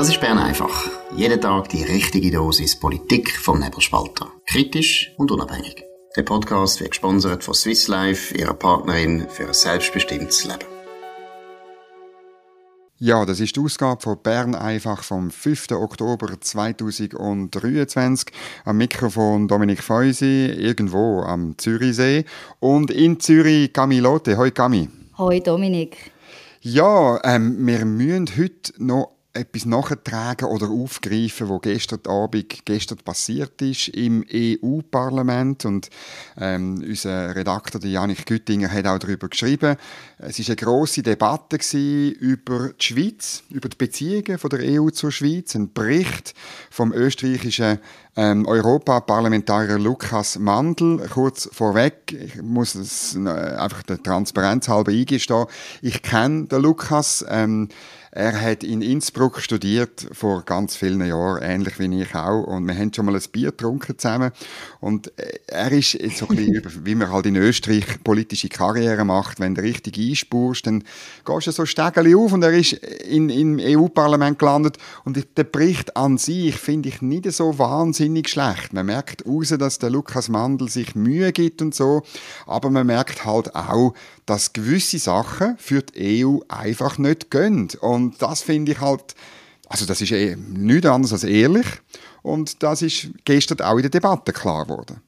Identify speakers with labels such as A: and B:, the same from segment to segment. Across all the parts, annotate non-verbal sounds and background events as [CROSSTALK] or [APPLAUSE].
A: Das ist Bern einfach. Jeden Tag die richtige Dosis Politik vom Nebelspalter. Kritisch und unabhängig. Der Podcast wird gesponsert von Swiss Life, ihrer Partnerin für ein selbstbestimmtes Leben.
B: Ja, das ist die Ausgabe von Bern einfach vom 5. Oktober 2023. Am Mikrofon Dominik Feusi, irgendwo am Zürichsee. Und in Zürich Camilote. Hoi Cami.
C: Hoi Dominik.
B: Ja, ähm, wir müssen heute noch etwas nachtragen oder aufgreifen, was gestern Abend gestern passiert ist im EU-Parlament und ähm, unser Redakteur Janik Güttinger hat auch darüber geschrieben. Es ist eine große Debatte über die Schweiz, über die Beziehungen von der EU zur Schweiz, ein Bericht vom österreichischen ähm, Europaparlamentarier Lukas Mandl. Kurz vorweg, ich muss es äh, einfach der Transparenz halber eingestehen. Ich kenne den Lukas. Ähm, er hat in Innsbruck studiert vor ganz vielen Jahren, ähnlich wie ich auch. Und wir haben schon mal ein Bier getrunken zusammen. Und äh, er ist so ein bisschen, [LAUGHS] wie man halt in Österreich politische Karriere macht. Wenn du richtig einspurst, dann gehst du so Stegeli auf und er ist in, im EU-Parlament gelandet. Und der Bericht an sich finde ich nicht so wahnsinnig schlecht. Man merkt raus, dass der Lukas Mandel sich Mühe gibt und so. Aber man merkt halt auch, dass gewisse Sachen für die EU einfach nicht gehen. Und das finde ich halt, also das ist eh nichts anderes als ehrlich. Und das ist gestern auch in der Debatte klar geworden.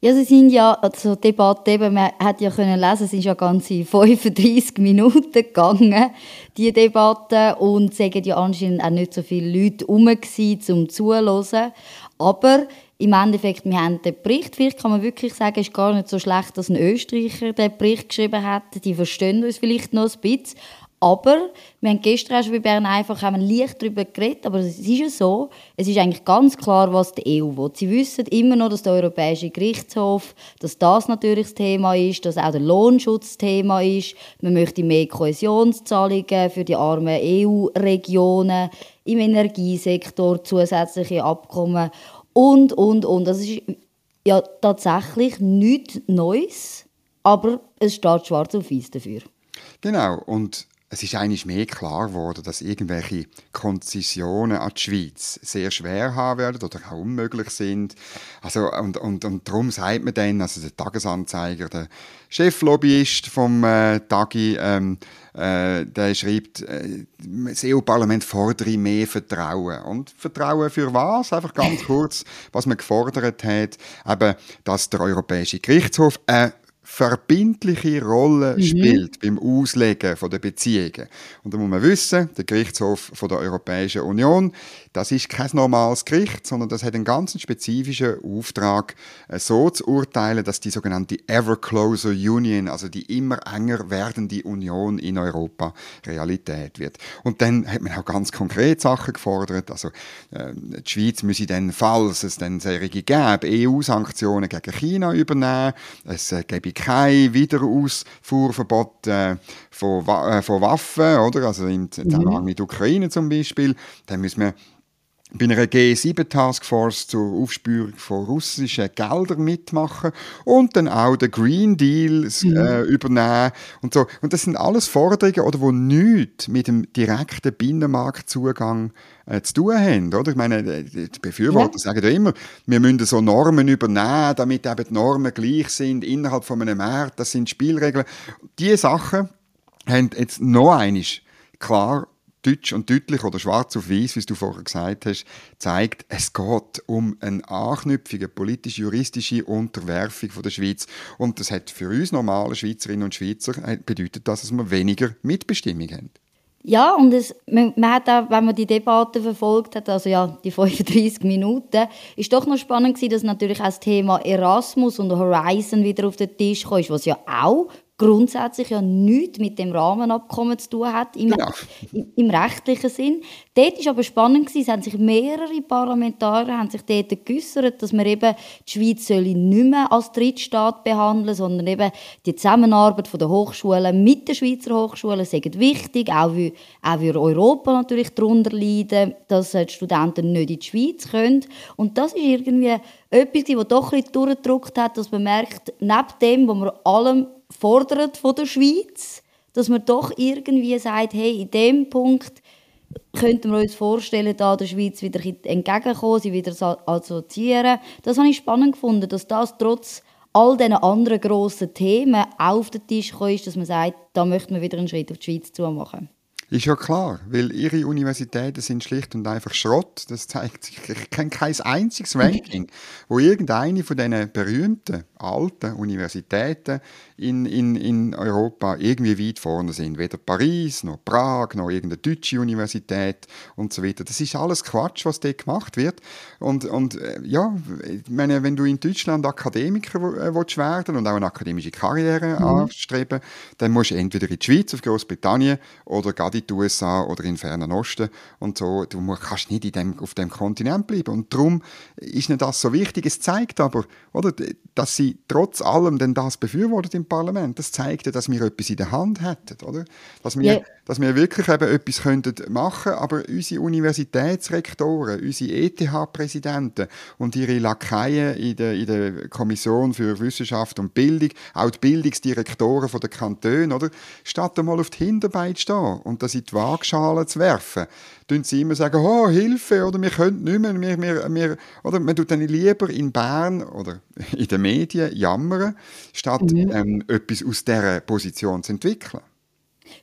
C: Ja, sie sind ja, also die Debatte eben, man hat ja können lesen, es ist ja ganze [LAUGHS] 35 Minuten gegangen, die Debatte, und es waren ja anscheinend auch nicht so viele Leute herum, um zuzuhören. Aber im Endeffekt, wir haben den Bericht, vielleicht kann man wirklich sagen, es ist gar nicht so schlecht, dass ein Österreicher den Bericht geschrieben hat. Die verstehen uns vielleicht noch ein bisschen. Aber wir haben gestern auch schon bei Bern einfach haben leicht darüber geredet, aber es ist ja so, es ist eigentlich ganz klar, was die EU will. Sie wissen immer noch, dass der Europäische Gerichtshof, dass das natürlich das Thema ist, dass auch der Lohnschutz Thema ist. Man möchte mehr Kohäsionszahlungen für die armen EU-Regionen, im Energiesektor zusätzliche Abkommen und, und, und. Das ist ja tatsächlich nichts Neues, aber es steht schwarz auf weiß dafür.
B: Genau, und es ist eigentlich mehr klar geworden, dass irgendwelche Konzessionen an die Schweiz sehr schwer haben werden oder auch unmöglich sind. Also, und, und, und darum sagt man dann, also der Tagesanzeiger, der Cheflobbyist vom äh, Tagi, ähm, äh, der schreibt, äh, das EU-Parlament fordere mehr Vertrauen. Und Vertrauen für was? Einfach ganz [LAUGHS] kurz, was man gefordert hat, eben, dass der Europäische Gerichtshof eine verbindliche Rolle mhm. spielt beim Auslegen der Beziehungen. Und da muss man wissen, der Gerichtshof von der Europäischen Union, das ist kein normales Gericht, sondern das hat einen ganz spezifischen Auftrag, äh, so zu urteilen, dass die sogenannte Ever Closer Union, also die immer enger werdende Union in Europa, Realität wird. Und dann hat man auch ganz konkret Sachen gefordert, also äh, die Schweiz müsse dann, falls es dann solche gäbe, EU-Sanktionen gegen China übernehmen, es äh, gäbe kein Wiederausfuhrverbot äh, von, äh, von Waffen, oder? Also im Zusammenhang mit Ukraine zum Beispiel. Dann müssen wir bei einer G7-Taskforce zur Aufspürung von russischen Geldern mitmachen und dann auch den Green Deal mhm. äh, übernehmen und so. Und das sind alles Forderungen, oder, die nichts mit dem direkten Binnenmarktzugang äh, zu tun haben. Oder? Ich meine, äh, die Befürworter ja. sagen ja immer, wir müssen so Normen übernehmen, damit eben die Normen gleich sind innerhalb von einem Markt. Das sind Spielregeln. Diese Sachen haben jetzt noch einmal klar deutsch und deutlich oder schwarz auf weiß, wie du vorher gesagt hast, zeigt, es geht um eine Anknüpfung, eine politisch-juristische Unterwerfung von der Schweiz. Und das hat für uns normale Schweizerinnen und Schweizer äh, bedeutet, dass wir weniger Mitbestimmung haben.
C: Ja, und es, man, man, hat auch, wenn man die Debatte verfolgt hat, also ja, die 35 Minuten, ist doch noch spannend gewesen, dass natürlich auch das Thema Erasmus und Horizon wieder auf den Tisch kam, was ja auch grundsätzlich ja nichts mit dem Rahmenabkommen zu tun hat, im, genau. im, im rechtlichen Sinn. Dort war aber spannend, gewesen, es haben sich mehrere Parlamentarier haben sich dort geäussert, dass man eben die Schweiz nicht mehr als Drittstaat behandeln sondern eben die Zusammenarbeit der Hochschulen mit den Schweizer Hochschulen sei wichtig, auch wie auch für Europa natürlich darunter leiden, dass die Studenten nicht in die Schweiz können. Und das ist irgendwie etwas, was doch ein bisschen durchgedrückt hat, dass man merkt, neben dem, was man allem fordert von der Schweiz, dass man doch irgendwie sagt, hey, in dem Punkt könnten wir uns vorstellen, da der Schweiz wieder entgegenkommen, sie wieder assoziieren. Das habe ich spannend gefunden, dass das trotz all diesen anderen grossen Themen auf den Tisch ist, dass man sagt, da möchten wir wieder einen Schritt auf die Schweiz zu machen.
B: Ist ja klar, weil ihre Universitäten sind schlicht und einfach Schrott. Das zeigt sich, ich kenne kein einziges Ranking, wo irgendeine von diesen berühmten alten Universitäten in, in, in Europa irgendwie weit vorne sind. Weder Paris, noch Prag, noch irgendeine deutsche Universität und so weiter. Das ist alles Quatsch, was dort gemacht wird. Und, und äh, ja, ich meine, wenn du in Deutschland Akademiker äh, willst werden und auch eine akademische Karriere mhm. anstreben, dann musst du entweder in die Schweiz, auf Großbritannien oder gerade in die USA oder in den Fernen Osten und so. Du kannst nicht in dem, auf dem Kontinent bleiben. Und darum ist nicht das so wichtig. Es zeigt aber, oder, dass sie trotz allem denn das befürwortet im Parlament. Das zeigt ja, dass wir etwas in der Hand hätten, oder? Dass wir, yeah. dass wir wirklich eben etwas könnten machen, aber unsere Universitätsrektoren, unsere ETH-Präsidenten und ihre Lakaien in der, in der Kommission für Wissenschaft und Bildung, auch die Bildungsdirektoren der Kantone, oder? Statt einmal auf die Hinterbeine zu stehen und das in die Waagschale zu werfen, tun sie immer sagen, oh, Hilfe, oder wir können nicht mehr, wir, wir, wir, oder man tut dann lieber in Bern oder in den Medien jammern, statt mhm. ähm, etwas aus dieser Position zu entwickeln.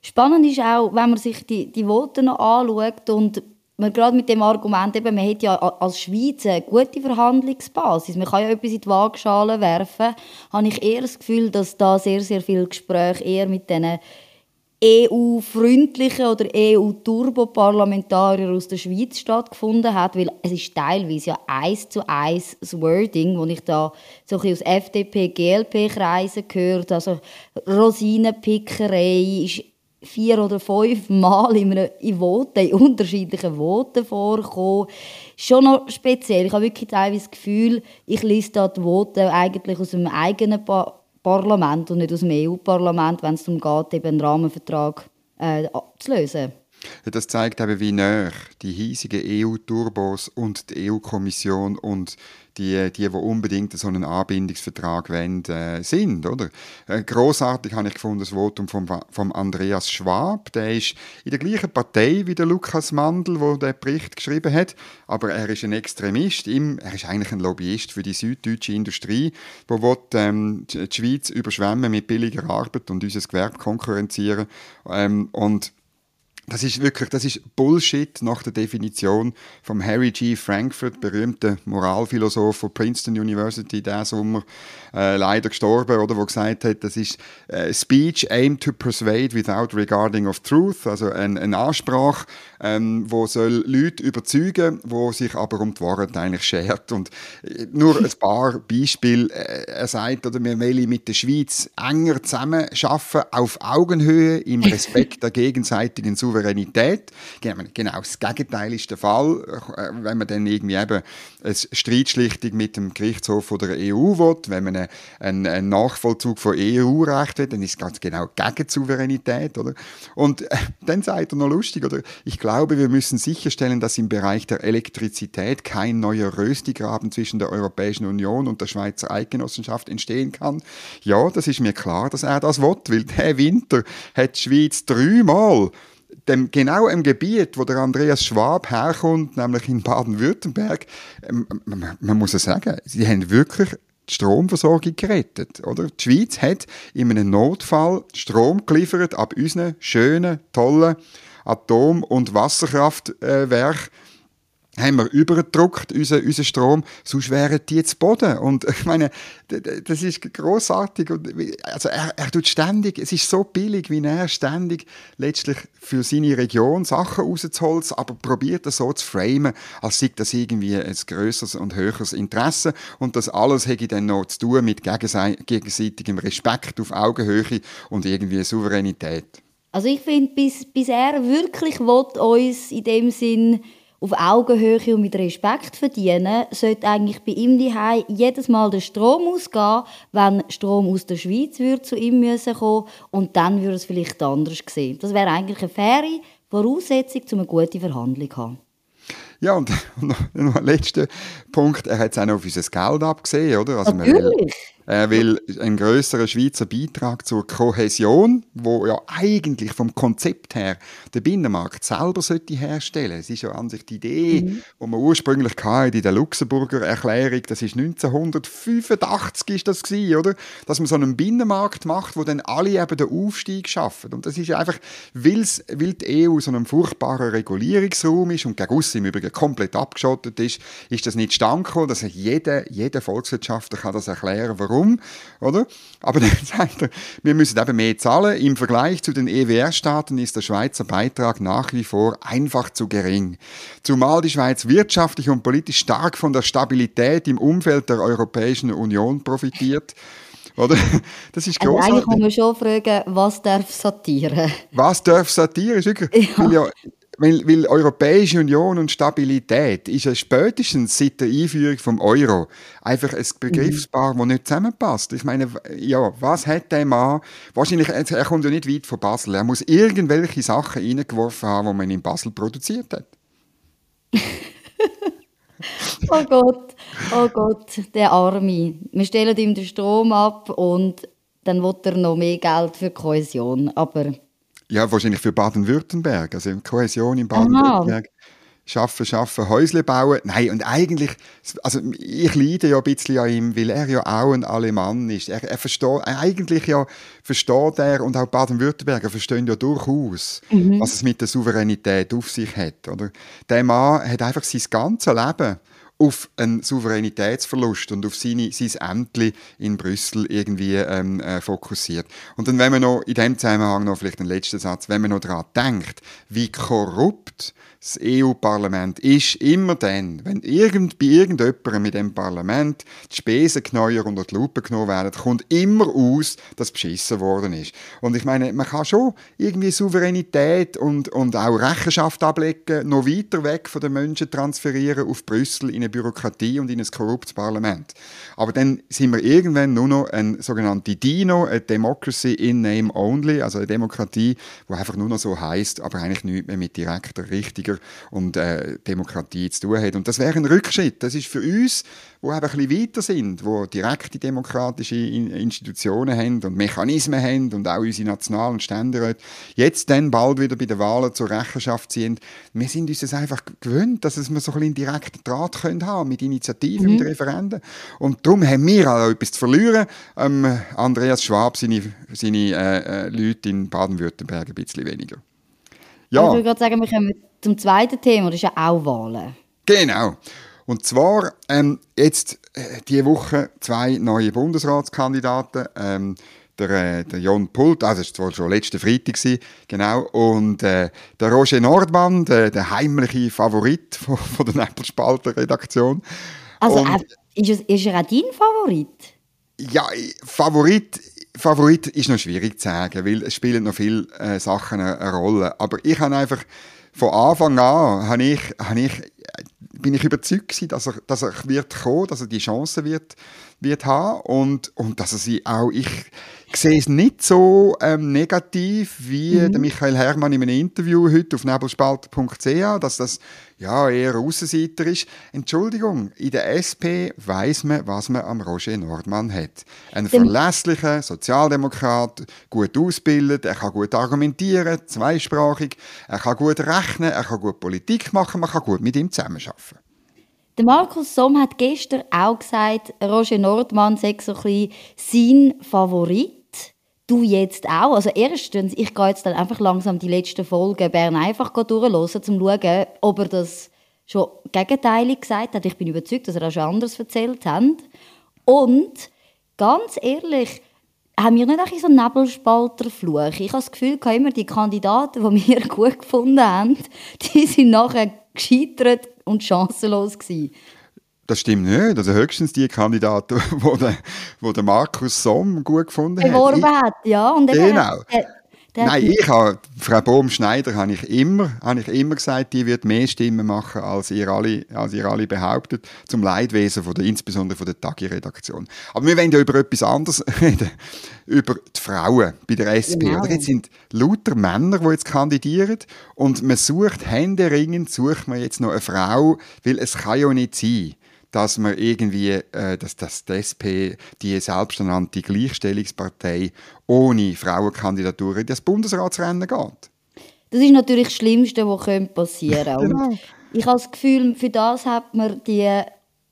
C: Spannend ist auch, wenn man sich die, die Voten noch anschaut und man gerade mit dem Argument, eben, man hat ja als Schweiz eine gute Verhandlungsbasis, man kann ja etwas in die Waagschale werfen, habe ich eher das Gefühl, dass da sehr, sehr viel Gespräch eher mit diesen EU-freundlichen oder EU-Turbo-Parlamentarier aus der Schweiz stattgefunden hat, weil es ist teilweise ja eins zu eins das Wording, das ich da so aus FDP-GLP-Kreisen gehört also Rosinenpickerei ist vier oder fünf Mal in, einem, in Voten, in unterschiedlichen Voten vorgekommen. Schon noch speziell. Ich habe wirklich teilweise das Gefühl, ich lese da die Voten eigentlich aus einem eigenen pa Parlament und nicht aus dem EU-Parlament, wenn es darum geht, eben einen Rahmenvertrag äh, zu lösen.
B: Das zeigt eben, wie nah die hiesigen EU-Turbos und die EU-Kommission und die, die, die unbedingt so einen Anbindungsvertrag wollen, äh, sind. Oder? Äh, grossartig habe ich gefunden das Votum von vom Andreas Schwab. Der ist in der gleichen Partei wie der Lukas Mandel, wo der Bericht geschrieben hat, aber er ist ein Extremist. Er ist eigentlich ein Lobbyist für die süddeutsche Industrie, wo will, ähm, die Schweiz überschwemmen mit billiger Arbeit und unser Gewerbe konkurrenzieren. Ähm, und das ist wirklich, das ist Bullshit nach der Definition von Harry G. Frankfurt, berühmter Moralphilosoph von Princeton University, der Sommer äh, leider gestorben, oder, wo gesagt hat, das ist äh, Speech aimed to persuade without regarding of truth, also ein, eine Ansprache, ähm, wo soll Leute überzeugen, wo sich aber um die Wahrheit eigentlich schert. Und äh, nur ein paar Beispiele. Äh, er sagt, oder wir wollen mit der Schweiz enger zusammen schaffen, auf Augenhöhe, im [LAUGHS] Respekt der gegenseitigen Souveränität. Genau das Gegenteil ist der Fall, äh, wenn man dann irgendwie eben eine Streitschlichtung mit dem Gerichtshof oder der EU will, wenn man einen, einen Nachvollzug von EU-Recht will, dann ist es ganz genau gegen die Souveränität. Oder? Und äh, dann sagt er noch lustig, oder? ich glaube, wir müssen sicherstellen, dass im Bereich der Elektrizität kein neuer Röstigraben zwischen der Europäischen Union und der Schweizer Eidgenossenschaft entstehen kann. Ja, das ist mir klar, dass er das will, weil der Winter hat die Schweiz dreimal dem, genau im Gebiet, wo der Andreas Schwab herkommt, nämlich in Baden-Württemberg, ähm, man, man, muss ja sagen, sie haben wirklich die Stromversorgung gerettet. Oder? Die Schweiz hat in einem Notfall Strom geliefert ab unseren schönen, tollen Atom- und Wasserkraftwerken haben wir übergedruckt, unseren, unseren Strom, sonst wären die jetzt Boden. Und ich meine, das ist großartig. Also er, er tut ständig, es ist so billig, wie er ständig letztlich für seine Region Sachen rauszuholen, aber probiert das so zu framen, als sei das irgendwie ein größeres und höheres Interesse. Und das alles hätte dann noch zu tun mit gegenseitigem Respekt auf Augenhöhe und irgendwie Souveränität.
C: Also ich finde, bis, bis er wirklich will, uns in dem Sinn auf Augenhöhe und mit Respekt verdienen, sollte eigentlich bei ihm die jedes Mal der Strom ausgehen, wenn Strom aus der Schweiz würde zu ihm müssen kommen und dann würde es vielleicht anders sehen. Das wäre eigentlich eine faire Voraussetzung, um eine gute Verhandlung zu haben.
B: Ja, und [LAUGHS] noch ein letzter Punkt, er hat es auch noch auf unser Geld abgesehen, oder?
C: Also Natürlich.
B: Er will einen größeren Schweizer Beitrag zur Kohäsion, wo ja eigentlich vom Konzept her der Binnenmarkt selber sollte herstellen. Es ist ja an sich die Idee, mhm. wo man ursprünglich hatte in der Luxemburger Erklärung, das ist 1985 ist das gewesen, oder? Dass man so einen Binnenmarkt macht, wo dann alle eben den Aufstieg schaffen. Und das ist einfach, weil die EU so ein furchtbarer Regulierungsraum ist und gegen uns im Übrigen komplett abgeschottet ist, ist das nicht stand gekommen, dass jeder, jeder Volkswirtschaftler kann das erklären, warum, oder? Aber [LAUGHS] dann sagt er, wir müssen eben mehr zahlen. Im Vergleich zu den EWR-Staaten ist der Schweizer Beitrag nach wie vor einfach zu gering. Zumal die Schweiz wirtschaftlich und politisch stark von der Stabilität im Umfeld der Europäischen Union profitiert. Oder? [LAUGHS] Das ist
C: großartig. Also eigentlich muss man schon fragen, was darf Satire?
B: Was darf Satire? Ist wirklich, [LAUGHS] ja. ja weil, weil Europäische Union und Stabilität ist ja spätestens seit der Einführung vom Euro einfach ein Begriffspaar, mhm. das nicht zusammenpasst. Ich meine, ja, was hat der Mann? Wahrscheinlich, er kommt ja nicht weit von Basel. Er muss irgendwelche Sachen reingeworfen haben, die man in Basel produziert hat. [LAUGHS]
C: oh Gott, oh Gott, der Arme. Wir stellen ihm den Strom ab und dann will er noch mehr Geld für Kohäsion. Aber
B: ja, wahrscheinlich für Baden-Württemberg. Also Kohäsion in Baden-Württemberg. Schaffen, schaffen, Häusle bauen. Nein, und eigentlich, also ich leide ja ein bisschen an ihm, weil er ja auch ein Alemann ist. Er, er versteht, eigentlich ja versteht er und auch Baden-Württemberger verstehen ja durchaus, mhm. was es mit der Souveränität auf sich hat. Oder? Der Mann hat einfach sein ganzes Leben auf einen Souveränitätsverlust und auf seine, sein Ämtli in Brüssel irgendwie ähm, äh, fokussiert. Und dann, wenn man noch in dem Zusammenhang noch vielleicht einen letzten Satz, wenn man noch daran denkt, wie korrupt das EU-Parlament ist immer dann, wenn irgend, bei irgendjemandem mit dem Parlament die Spesen geneuer unter die Lupe genommen werden, kommt immer aus, dass beschissen worden ist. Und ich meine, man kann schon irgendwie Souveränität und, und auch Rechenschaft ablegen, noch weiter weg von den Menschen transferieren auf Brüssel in eine Bürokratie und in ein korruptes Parlament. Aber dann sind wir irgendwann nur noch ein sogenannte DINO, eine Democracy in Name Only, also eine Demokratie, die einfach nur noch so heißt, aber eigentlich nichts mehr mit direkter, richtiger und äh, Demokratie zu tun hat. Und das wäre ein Rückschritt. Das ist für uns, wo eben ein bisschen weiter sind, wo direkte demokratische Institutionen haben und Mechanismen haben und auch unsere nationalen Ständeräte, jetzt dann bald wieder bei den Wahlen zur Rechenschaft ziehen. Wir sind uns das einfach gewöhnt, dass wir so ein bisschen direkten Draht können haben mit Initiativen, mhm. mit Referenden. Und darum haben wir auch etwas zu verlieren. Ähm, Andreas Schwab, seine, seine äh, äh, Leute in Baden-Württemberg ein bisschen weniger.
C: Ja. Ich würde gerade sagen, wir kommen zum zweiten Thema, das ist ja auch Wahlen.
B: Genau. Und zwar ähm, jetzt äh, diese Woche zwei neue Bundesratskandidaten. Ähm, der, äh, der Jon Pult, also das war schon letzte Freitag, gewesen, genau, und äh, der Roger Nordmann, der, der heimliche Favorit von, von der Nebelspalter-Redaktion.
C: Also und, äh, ist, es, ist er auch dein Favorit?
B: Ja, Favorit, Favorit ist noch schwierig zu sagen, weil es spielen noch viele äh, Sachen eine, eine Rolle. Aber ich habe einfach von Anfang an habe ich, habe ich, bin ich überzeugt dass er, dass er wird kommen, dass er die Chance wird, wird haben und, und dass er sie auch, ich sehe es nicht so ähm, negativ wie mhm. der Michael Herrmann in einem Interview heute auf nebelspalter.ch, dass das ja eher Aussenseiter ist. Entschuldigung, in der SP weiß man, was man am Roger Nordmann hat. Ein verlässlicher Sozialdemokrat, gut ausgebildet, er kann gut argumentieren, zweisprachig, er kann gut rechnen, er kann gut Politik machen, man kann gut mit ihm zusammenarbeiten.
C: Der Markus Somm hat gestern auch gesagt, Roger Nordmann sei so ein sein Favorit. Du jetzt auch. Also erstens, ich gehe jetzt dann einfach langsam die letzten Folgen Bern einfach durchhören, um zu schauen, ob er das schon gegenteilig gesagt hat. Ich bin überzeugt, dass er das schon anders erzählt hat. Und ganz ehrlich, haben wir nicht ein so einen Nebelspalterfluch? Ich habe das Gefühl, immer die Kandidaten, die wir [LAUGHS] gut gefunden haben, die sind nachher gescheitert und chancenlos gewesen.
B: Das stimmt nicht. Also höchstens die Kandidaten, [LAUGHS] die der, wo der Markus Somm gut gefunden
C: hat. Beworben hat, ja.
B: Und genau. Hat, Nein, ich habe, Frau Bohm-Schneider habe ich, immer, habe ich immer gesagt, die wird mehr Stimmen machen, als ihr alle, als ihr alle behauptet, zum Leidwesen von der, insbesondere von der Tagi-Redaktion. Aber wir wollen ja über etwas anderes [LAUGHS] reden, über die Frauen bei der SP. Genau. Oder? Jetzt sind lauter Männer, die jetzt kandidieren und man sucht händeringend, sucht man jetzt noch eine Frau, weil es kann ja nicht sein, dass man irgendwie, äh, dass, dass die SP, die selbsternannte Gleichstellungspartei, ohne Frauenkandidatur in das Bundesratsrennen geht.
C: Das ist natürlich das Schlimmste, was passieren [LAUGHS] könnte. genau. Ich habe das Gefühl, für das hat man die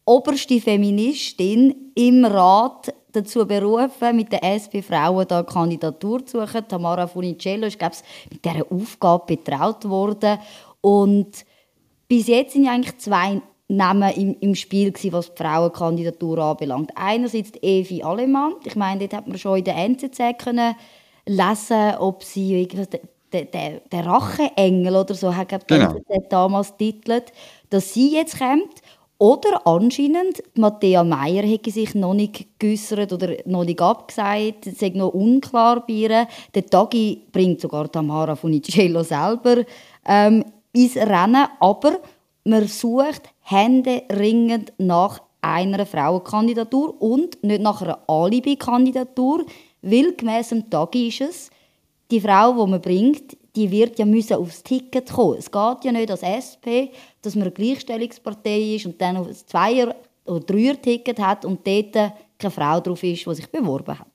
C: oberste Feministin im Rat dazu berufen, mit den SP-Frauen da Kandidatur zu suchen. Tamara Funicello ist, glaube ich, mit dieser Aufgabe betraut worden. Und bis jetzt sind ja eigentlich zwei Namen im, im Spiel gewesen, was die Frauenkandidatur anbelangt. Einerseits Evi Alemann. Ich meine, dort hat man schon in der NZZ können lesen, ob sie der, der, der Racheengel oder so, hat glaube genau. damals titelt, dass sie jetzt kommt. Oder anscheinend, Matthäa Meier hätte sich noch nicht geäussert oder noch nicht abgesagt, es sei noch unklar bei ihr. Der Tagi bringt sogar Tamara Funicello selber ähm, ins Rennen, aber man sucht händeringend nach einer Frauenkandidatur und nicht nach einer Alibi-Kandidatur, weil gemäss dem Tagi ist es, die Frau, die man bringt, die wird ja müssen aufs Ticket kommen. Es geht ja nicht als SP, dass man eine Gleichstellungspartei ist und dann ein Zweier- oder Dreier-Ticket hat und dort keine Frau drauf ist, die sich beworben hat.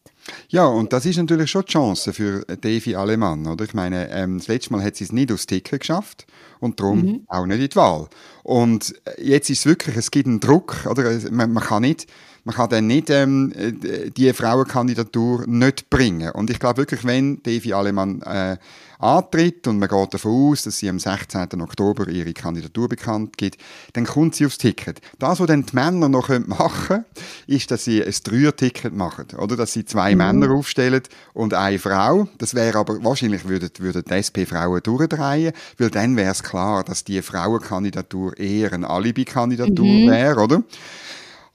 B: Ja, und das ist natürlich schon die Chance für Devi Alemann. Oder? Ich meine, ähm, das letzte Mal hat sie es nicht aufs Ticket geschafft und darum mhm. auch nicht in die Wahl. Und jetzt ist es wirklich, es gibt einen Druck. Oder? Man, man kann nicht man kann dann nicht ähm, die Frauenkandidatur nicht bringen. Und ich glaube wirklich, wenn Devi Alemann äh, antritt und man geht davon aus, dass sie am 16. Oktober ihre Kandidatur bekannt gibt, dann kommt sie aufs Ticket. Das, was dann die Männer noch machen können, ist, dass sie ein Dreier-Ticket machen. Oder dass sie zwei mhm. Männer aufstellen und eine Frau. Das wäre aber, wahrscheinlich würden, würden die SP-Frauen durchdrehen, weil dann wäre es klar, dass die Frauenkandidatur eher eine Alibi-Kandidatur mhm. wäre, oder?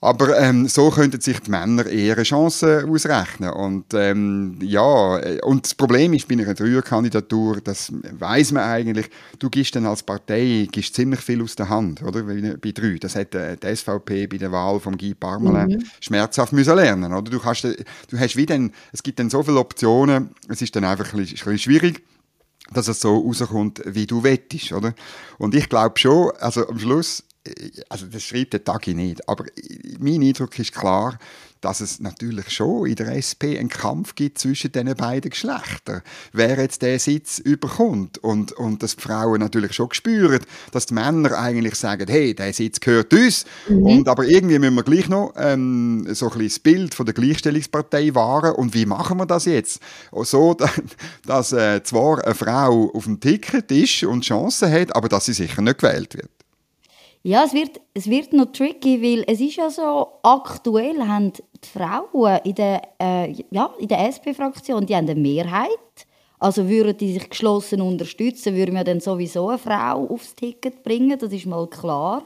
B: Aber ähm, so könnten sich die Männer eher eine Chance ausrechnen. Und ähm, ja, äh, und das Problem ist bei einer Dreierkandidatur, das weiß man eigentlich, du gibst dann als Partei gibst ziemlich viel aus der Hand, oder? Bei drei. Das hat äh, die SVP bei der Wahl von Guy Parmelin mhm. schmerzhaft müssen lernen, oder? Du, kannst, du hast wie dann, es gibt dann so viele Optionen, es ist dann einfach ein bisschen, ein bisschen schwierig dass es so rauskommt, wie du wettest, oder? Und ich glaube schon, also am Schluss also das schreibt der Tagi nicht, aber mein Eindruck ist klar, dass es natürlich schon in der SP einen Kampf gibt zwischen den beiden Geschlechtern. Wer jetzt den Sitz überkommt und, und dass die Frauen natürlich schon spüren, dass die Männer eigentlich sagen, hey, der Sitz gehört uns. Mhm. Und aber irgendwie müssen wir gleich noch ähm, so ein bisschen das Bild von der Gleichstellungspartei wahren. Und wie machen wir das jetzt? So, [LAUGHS] dass äh, zwar eine Frau auf dem Ticket ist und Chancen hat, aber dass sie sicher nicht gewählt wird.
C: Ja, es wird, es wird noch tricky, weil es ist ja so, aktuell haben die Frauen in der, äh, ja, in der SP-Fraktion, die haben eine Mehrheit. Also würden die sich geschlossen unterstützen, würden wir dann sowieso eine Frau aufs Ticket bringen, das ist mal klar.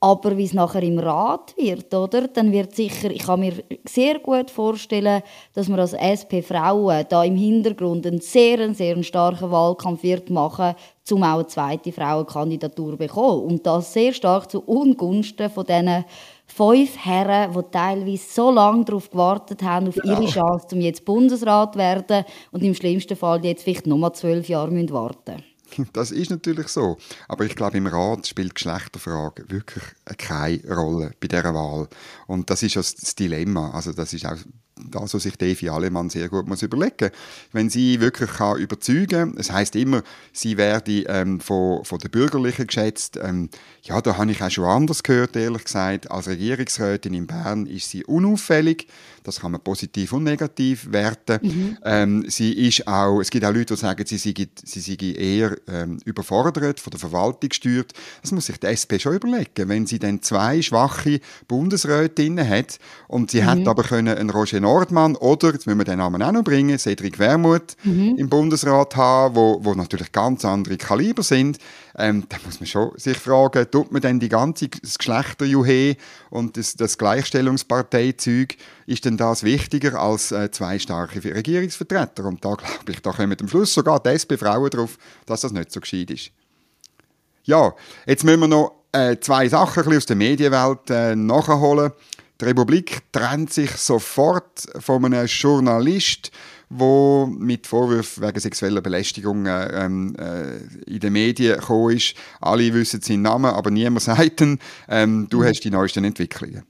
C: Aber wie es nachher im Rat wird, oder? Dann wird sicher, ich kann mir sehr gut vorstellen, dass man als SP Frauen da im Hintergrund einen sehr, sehr starken Wahlkampf wird machen, um auch eine zweite Frauenkandidatur zu bekommen. Und das sehr stark zu Ungunsten von diesen fünf Herren, die teilweise so lange darauf gewartet haben, auf ihre Chance, um jetzt Bundesrat zu werden und im schlimmsten Fall jetzt vielleicht nochmal zwölf Jahre warten müssen.
B: Das ist natürlich so. Aber ich glaube, im Rat spielt die Geschlechterfrage wirklich keine Rolle bei dieser Wahl. Und das ist ja das Dilemma. Also das ist auch das, was sich Devi Alemann sehr gut muss überlegen Wenn sie wirklich kann überzeugen das heißt immer, sie werde ähm, von, von den Bürgerlichen geschätzt. Ähm, ja, da habe ich auch schon anders gehört, ehrlich gesagt. Als Regierungsrätin in Bern ist sie unauffällig. Das kann man positiv und negativ werten. Mhm. Ähm, sie ist auch, es gibt auch Leute, die sagen, sie sei, sie sei eher ähm, überfordert, von der Verwaltung gesteuert. Das muss sich die SP schon überlegen. Wenn sie dann zwei schwache Bundesrätinnen hat und sie mhm. hat aber können einen Roger Nordmann oder, jetzt müssen wir den Namen auch noch bringen, Cedric Wermuth mhm. im Bundesrat haben, wo, wo natürlich ganz andere Kaliber sind, ähm, da muss man schon sich fragen, tut man denn die ganze Geschlechterjuhe und das, das Gleichstellungsparteizeug, ist denn das wichtiger als äh, zwei starke Regierungsvertreter? Und da glaube ich, da kommen am Schluss sogar die SP-Frauen drauf, dass das nicht so gescheit ist. Ja, jetzt müssen wir noch äh, zwei Sachen aus der Medienwelt äh, nachholen. Die Republik trennt sich sofort von einem Journalist, wo mit Vorwürfen wegen sexueller Belästigung äh, ähm, äh, in den Medien gekommen ist. Alle wissen seinen Namen, aber niemand [LAUGHS] sagt ihn. Ähm, du mhm. hast die neuesten Entwicklungen.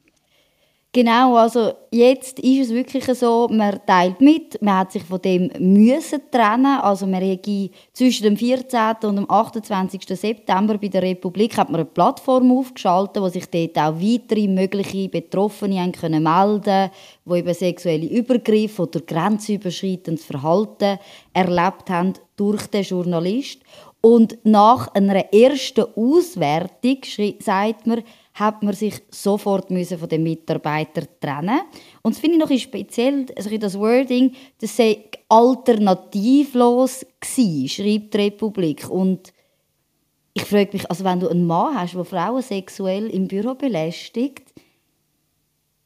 C: Genau, also jetzt ist es wirklich so, man teilt mit, man hat sich von dem müssen trennen, also man hätte zwischen dem 14. und dem 28. September bei der Republik hat man eine Plattform aufgeschaltet, wo sich dort auch weitere mögliche Betroffene können melden wo eben sexuelle Übergriffe oder grenzüberschreitendes Verhalten erlebt haben durch den Journalist. Und nach einer ersten Auswertung sagt man, hat man sich sofort müssen von den Mitarbeitern trennen Und das finde ich noch speziell, also das Wording, das sei alternativlos gewesen, schreibt die Republik. Und ich frage mich, also wenn du einen Mann hast, der Frauen sexuell im Büro belästigt,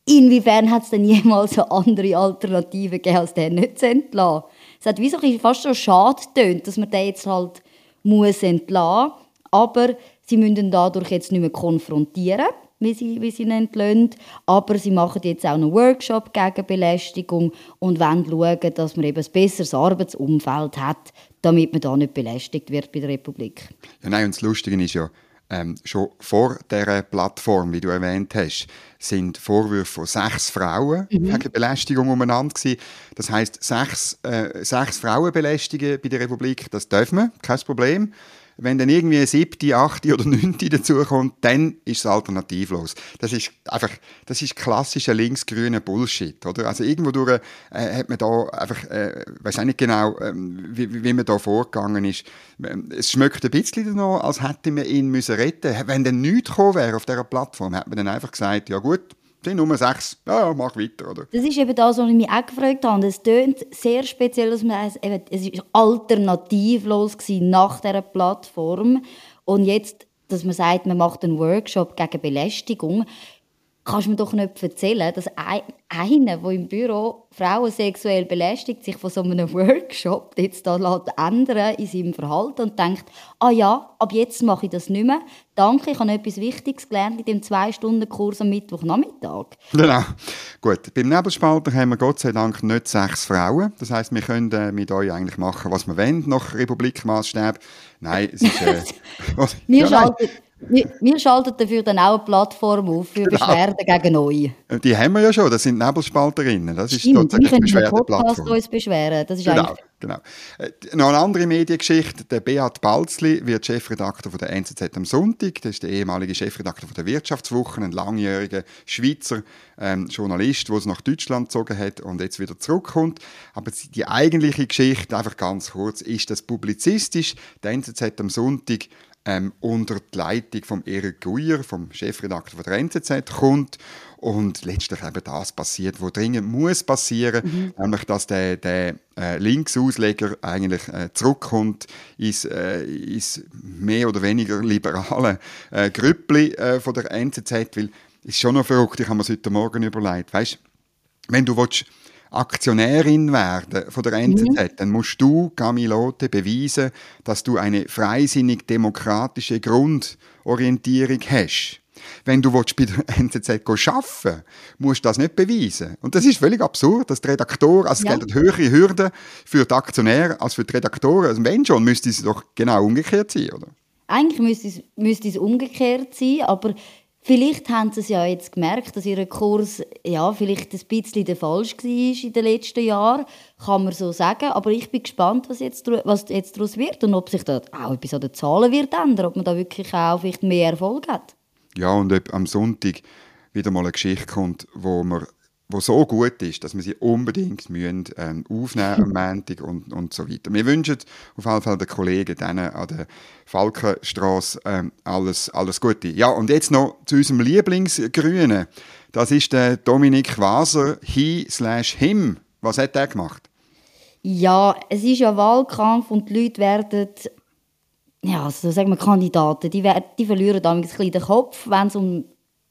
C: inwiefern hat es denn jemals eine andere Alternative gegeben, als den nicht zu entlassen? Es hat wie so fast so schade getönt, dass man den jetzt halt muss entlassen muss. Aber Sie müssen dadurch jetzt nicht mehr konfrontieren, wie sie, wie sie ihn entlöhnen. Aber sie machen jetzt auch einen Workshop gegen Belästigung und wollen schauen, dass man eben ein besseres Arbeitsumfeld hat, damit man da nicht belästigt wird bei der Republik.
B: Ja, nein, und das Lustige ist ja, ähm, schon vor dieser Plattform, wie du erwähnt hast, sind Vorwürfe von sechs Frauen mhm. wegen Belästigung umeinander gewesen. Das heißt, sechs, äh, sechs Frauen belästigen bei der Republik, das dürfen wir, kein Problem. Wenn dann irgendwie eine siebte, achte oder neunte dazukommt, dann ist es alternativlos. Das ist einfach, das ist klassischer linksgrüner Bullshit, oder? Also irgendwo durch äh, hat man da einfach, äh, weiß auch nicht genau, ähm, wie, wie man da vorgegangen ist. Ähm, es schmeckt ein bisschen danach, als hätte man ihn müssen retten. Wenn dann nichts gekommen wäre auf dieser Plattform, hätte man dann einfach gesagt, ja gut, sind Nummer sechs, ja, mach weiter. Oder?
C: Das ist eben das, was ich mich auch gefragt habe. Es tönt sehr speziell, dass man es, eben, es ist alternativlos war nach dieser Plattform. Und jetzt, dass man sagt, man macht einen Workshop gegen Belästigung, kannst du mir doch nicht erzählen, dass ein, einer, der im Büro Frauen sexuell belästigt, sich von so einem [LAUGHS] Workshop jetzt da ändern in seinem Verhalten und denkt, ah ja, ab jetzt mache ich das nicht mehr. Danke, ich habe etwas Wichtiges gelernt in dem Zwei-Stunden-Kurs am Mittwochnachmittag.
B: Genau. Gut, beim Nebelspalter haben wir Gott sei Dank nicht sechs Frauen. Das heißt, wir können äh, mit euch eigentlich machen, was wir wollen, nach Republikmaßstab. Nein, es ist... Äh, [LAUGHS] [LAUGHS]
C: wir, ja, schalten, wir, wir, schalten dafür dann auch eine Plattform auf für genau. Beschwerden gegen euch.
B: Die haben wir ja schon, das sind Nebelspalterinnen. Das ist
C: Stimmt, wir können den Podcast uns beschweren. Das ist
B: genau, genau. Äh, noch eine andere Mediengeschichte. Der Beat Balzli wird Chefredakteur von der NZZ am Sonntag. Das ist der ehemalige Chefredakteur von der Wirtschaftswoche, ein langjähriger Schweizer ähm, Journalist, der es nach Deutschland gezogen hat und jetzt wieder zurückkommt. Aber die eigentliche Geschichte, einfach ganz kurz, ist, dass publizistisch der NZZ am Sonntag ähm, unter die Leitung von Erik Guyer, vom Chefredakteur der NZZ, kommt. Und letztlich eben das passiert, was dringend muss passieren, mhm. nämlich dass der, der äh, Linksausleger eigentlich äh, zurückkommt ins, äh, ins mehr oder weniger liberale äh, Grüppli äh, von der NZZ, weil es ist schon noch verrückt, ich habe mir heute Morgen überlegt, weißt, wenn du willst, Aktionärin werden von der NZZ, mhm. dann musst du, Camilote, beweisen, dass du eine freisinnig demokratische Grundorientierung hast. Wenn du bei der [LAUGHS] NZZ arbeiten musst du das nicht beweisen. Und das ist völlig absurd, dass die Redaktoren, also es ja. gelten höhere Hürden für die Aktionäre als für die Redaktoren. Also wenn schon, müsste es doch genau umgekehrt sein, oder?
C: Eigentlich müsste es, müsste es umgekehrt sein, aber Vielleicht haben sie es ja jetzt gemerkt, dass ihr Kurs ja, vielleicht ein bisschen der falsch war in den letzten Jahren, kann man so sagen. Aber ich bin gespannt, was jetzt, was jetzt daraus wird und ob sich da auch etwas an den Zahlen wird ändern, ob man da wirklich auch vielleicht mehr Erfolg hat.
B: Ja, und ob am Sonntag wieder mal eine Geschichte kommt, wo man wo so gut ist, dass wir sie unbedingt müssen, ähm, aufnehmen am [LAUGHS] Montag und, und so weiter. Wir wünschen auf jeden Fall den Kollegen denen an der Falkenstraße ähm, alles, alles Gute. Ja, und jetzt noch zu unserem Lieblingsgrünen. Das ist der Dominik Waser, he slash him. Was hat er gemacht?
C: Ja, es ist ja Wahlkampf und die Leute werden ja, also sagen wir Kandidaten, die, die verlieren dann ein bisschen den Kopf, wenn es um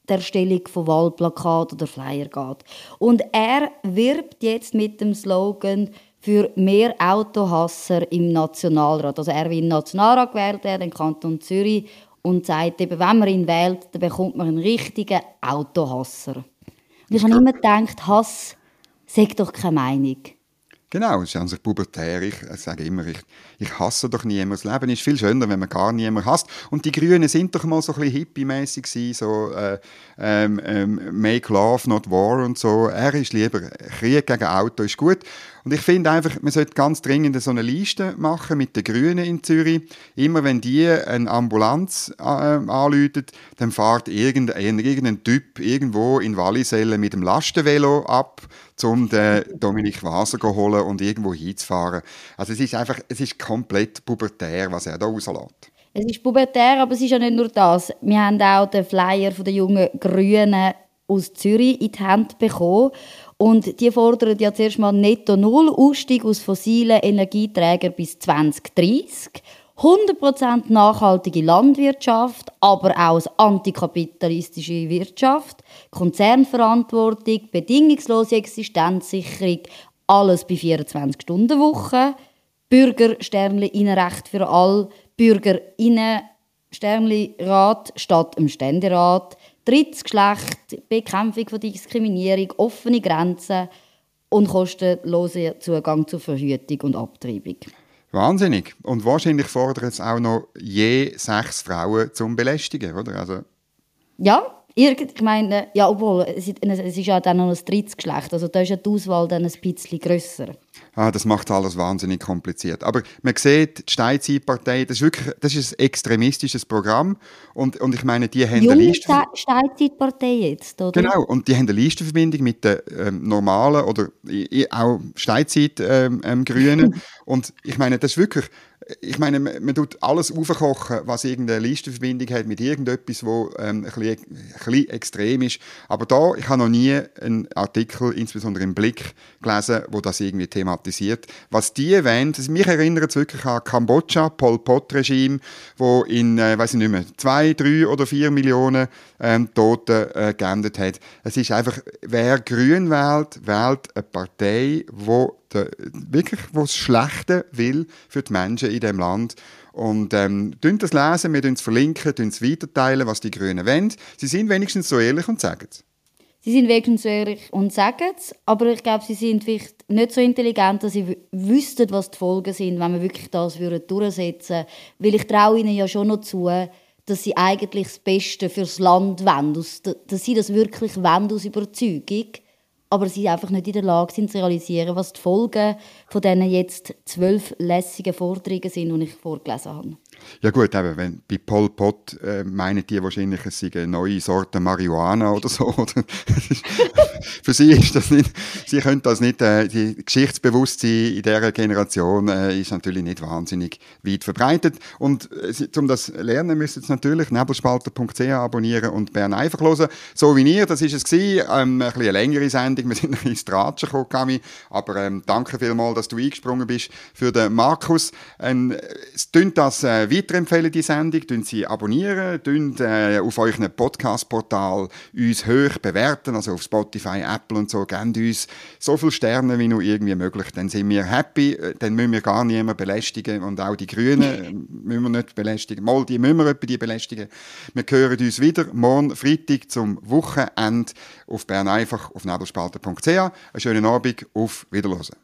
C: der Erstellung von Wahlplakat oder Flyer geht. Und er wirbt jetzt mit dem Slogan für mehr Autohasser im Nationalrat. Also er will im Nationalrat gewählt werden, im Kanton Zürich, und sagt eben, wenn man ihn wählt, dann bekommt man einen richtigen Autohasser. Und ich habe immer gedacht, Hass sagt doch keine Meinung.
B: Genau, es ist an sich pubertär. Ich sage immer, ich, ich hasse doch niemand. Das Leben ist viel schöner, wenn man gar niemanden hasst. Und die Grünen sind doch mal so ein bisschen hippie-mässig so äh, ähm, ähm, «Make love, not war» und so. Er ist lieber Krieg gegen Auto ist gut. Und ich finde einfach, man sollte ganz dringend so eine Liste machen mit den Grünen in Zürich. Immer wenn die eine Ambulanz äh, anläutet, dann fährt irgendein, irgendein Typ irgendwo in Wallisellen mit dem Lastenvelo ab, um den Dominik Waser zu holen und irgendwo hinzufahren. Also es ist einfach, es ist komplett pubertär, was er da rauslässt.
C: Es ist pubertär, aber es ist ja nicht nur das. Wir haben auch den Flyer von der jungen Grünen aus Zürich in die Hand bekommen. Und die fordern ja zuerst mal netto null Ausstieg aus fossilen Energieträgern bis 2030. 100% nachhaltige Landwirtschaft, aber auch antikapitalistische Wirtschaft, Konzernverantwortung, bedingungslose Existenzsicherung, alles bei 24-Stunden-Woche, Bürgersternli Innenrecht für alle, Bürgerinnen Sternli Rat statt im Ständerat, drittes Geschlecht, Bekämpfung von Diskriminierung, offene Grenzen und kostenloser Zugang zur Verhütung und Abtreibung.
B: Wahnsinnig. Und wahrscheinlich fordern es auch noch je sechs Frauen zum Belästigen, oder? Also
C: ja, ich meine, ja, obwohl, es ist ja dann noch ein drittes Geschlecht, also da ist ja die Auswahl dann ein bisschen grösser.
B: Ah, das macht alles wahnsinnig kompliziert. Aber man sieht, die Steinzeitpartei, das ist wirklich das ist ein extremistisches Programm. Und, und ich meine, die haben
C: Junge
B: eine Liste...
C: Steinzeitpartei jetzt, oder?
B: Genau, und die haben eine Listenverbindung mit den ähm, normalen oder auch Steinzeit-Grünen. Ähm, ähm, [LAUGHS] und ich meine, das ist wirklich ich meine, man, man tut alles aufkochen, was irgendeine Listenverbindung hat mit irgendetwas, wo ähm, ein, bisschen, ein bisschen extrem ist. Aber da, ich habe noch nie einen Artikel, insbesondere im Blick, gelesen, wo das irgendwie thematisiert. Was die wollen, also mich erinnert es wirklich an Kambodscha, Pol Pot-Regime, wo in, äh, weiß ich nicht mehr, zwei, drei oder vier Millionen ähm, Tote äh, geendet hat. Es ist einfach, wer grün wählt, wählt eine Partei, wo der, wirklich das Schlechte will für die Menschen in dem Land. Und ähm, das lesen, wir es verlinken, es weiterteilen, was die Grünen wollen. Sie sind wenigstens so ehrlich und sagen es.
C: Sie sind wenigstens so ehrlich und sagen es, aber ich glaube, sie sind vielleicht nicht so intelligent, dass sie wüssten, was die Folgen sind, wenn wir wirklich das durchsetzen würden. Weil ich traue ihnen ja schon noch zu, dass sie eigentlich das Beste fürs Land wollen, dass sie das wirklich wollen aus Überzeugung aber sie einfach nicht in der Lage sind zu realisieren, was die Folgen von diesen jetzt zwölf lässigen Vorträgen sind, die ich vorgelesen habe.
B: Ja gut, eben, wenn, bei Pol Pot äh, meinen die wahrscheinlich, es sei eine neue Sorte Marihuana oder so. [LAUGHS] Oder? Für sie ist das nicht, sie können das nicht, äh, die Geschichtsbewusstsein in dieser Generation äh, ist natürlich nicht wahnsinnig weit verbreitet. Und äh, um das lernen, müssen Sie natürlich nebelspalter.ch abonnieren und Bern einfach hören. So wie ihr, das ist es gewesen, ähm, ein eine längere Sendung, wir sind ein bisschen Tratschen gekommen, Kami. aber ähm, danke vielmals, dass du eingesprungen bist für den Markus. Ähm, es das äh, weiterempfehlen, die Sendung, tun sie abonnieren, tun äh, auf euren Podcast-Portal uns hoch bewerten, also auf Spotify, Apple und so, gebt uns so viele Sterne wie nur irgendwie möglich, dann sind wir happy, äh, dann müssen wir gar niemanden belästigen und auch die Grünen äh, [LAUGHS] müssen wir nicht belästigen, mal die müssen wir die belästigen. Wir hören uns wieder morgen Freitag zum Wochenende auf Bern einfach auf nebelspalter.ch. Einen schönen Abend, auf Wiederhören.